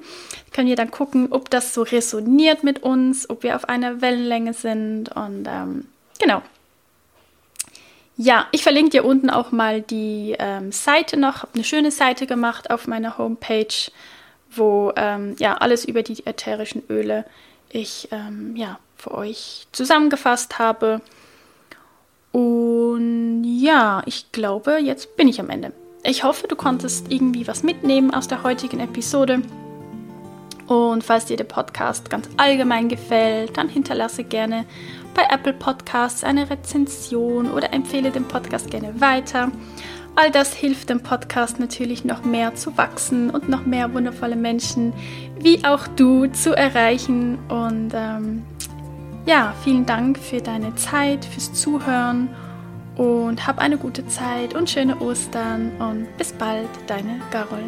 Können wir dann gucken, ob das so resoniert mit uns, ob wir auf einer Wellenlänge sind und ähm, genau. Ja, ich verlinke dir unten auch mal die ähm, Seite noch. Habe eine schöne Seite gemacht auf meiner Homepage, wo ähm, ja alles über die ätherischen Öle ich ähm, ja für euch zusammengefasst habe. Und ja, ich glaube, jetzt bin ich am Ende. Ich hoffe, du konntest irgendwie was mitnehmen aus der heutigen Episode. Und falls dir der Podcast ganz allgemein gefällt, dann hinterlasse gerne bei Apple Podcasts eine Rezension oder empfehle den Podcast gerne weiter. All das hilft dem Podcast natürlich noch mehr zu wachsen und noch mehr wundervolle Menschen wie auch du zu erreichen. Und ähm, ja, vielen Dank für deine Zeit, fürs Zuhören und hab eine gute Zeit und schöne Ostern und bis bald, deine Carol.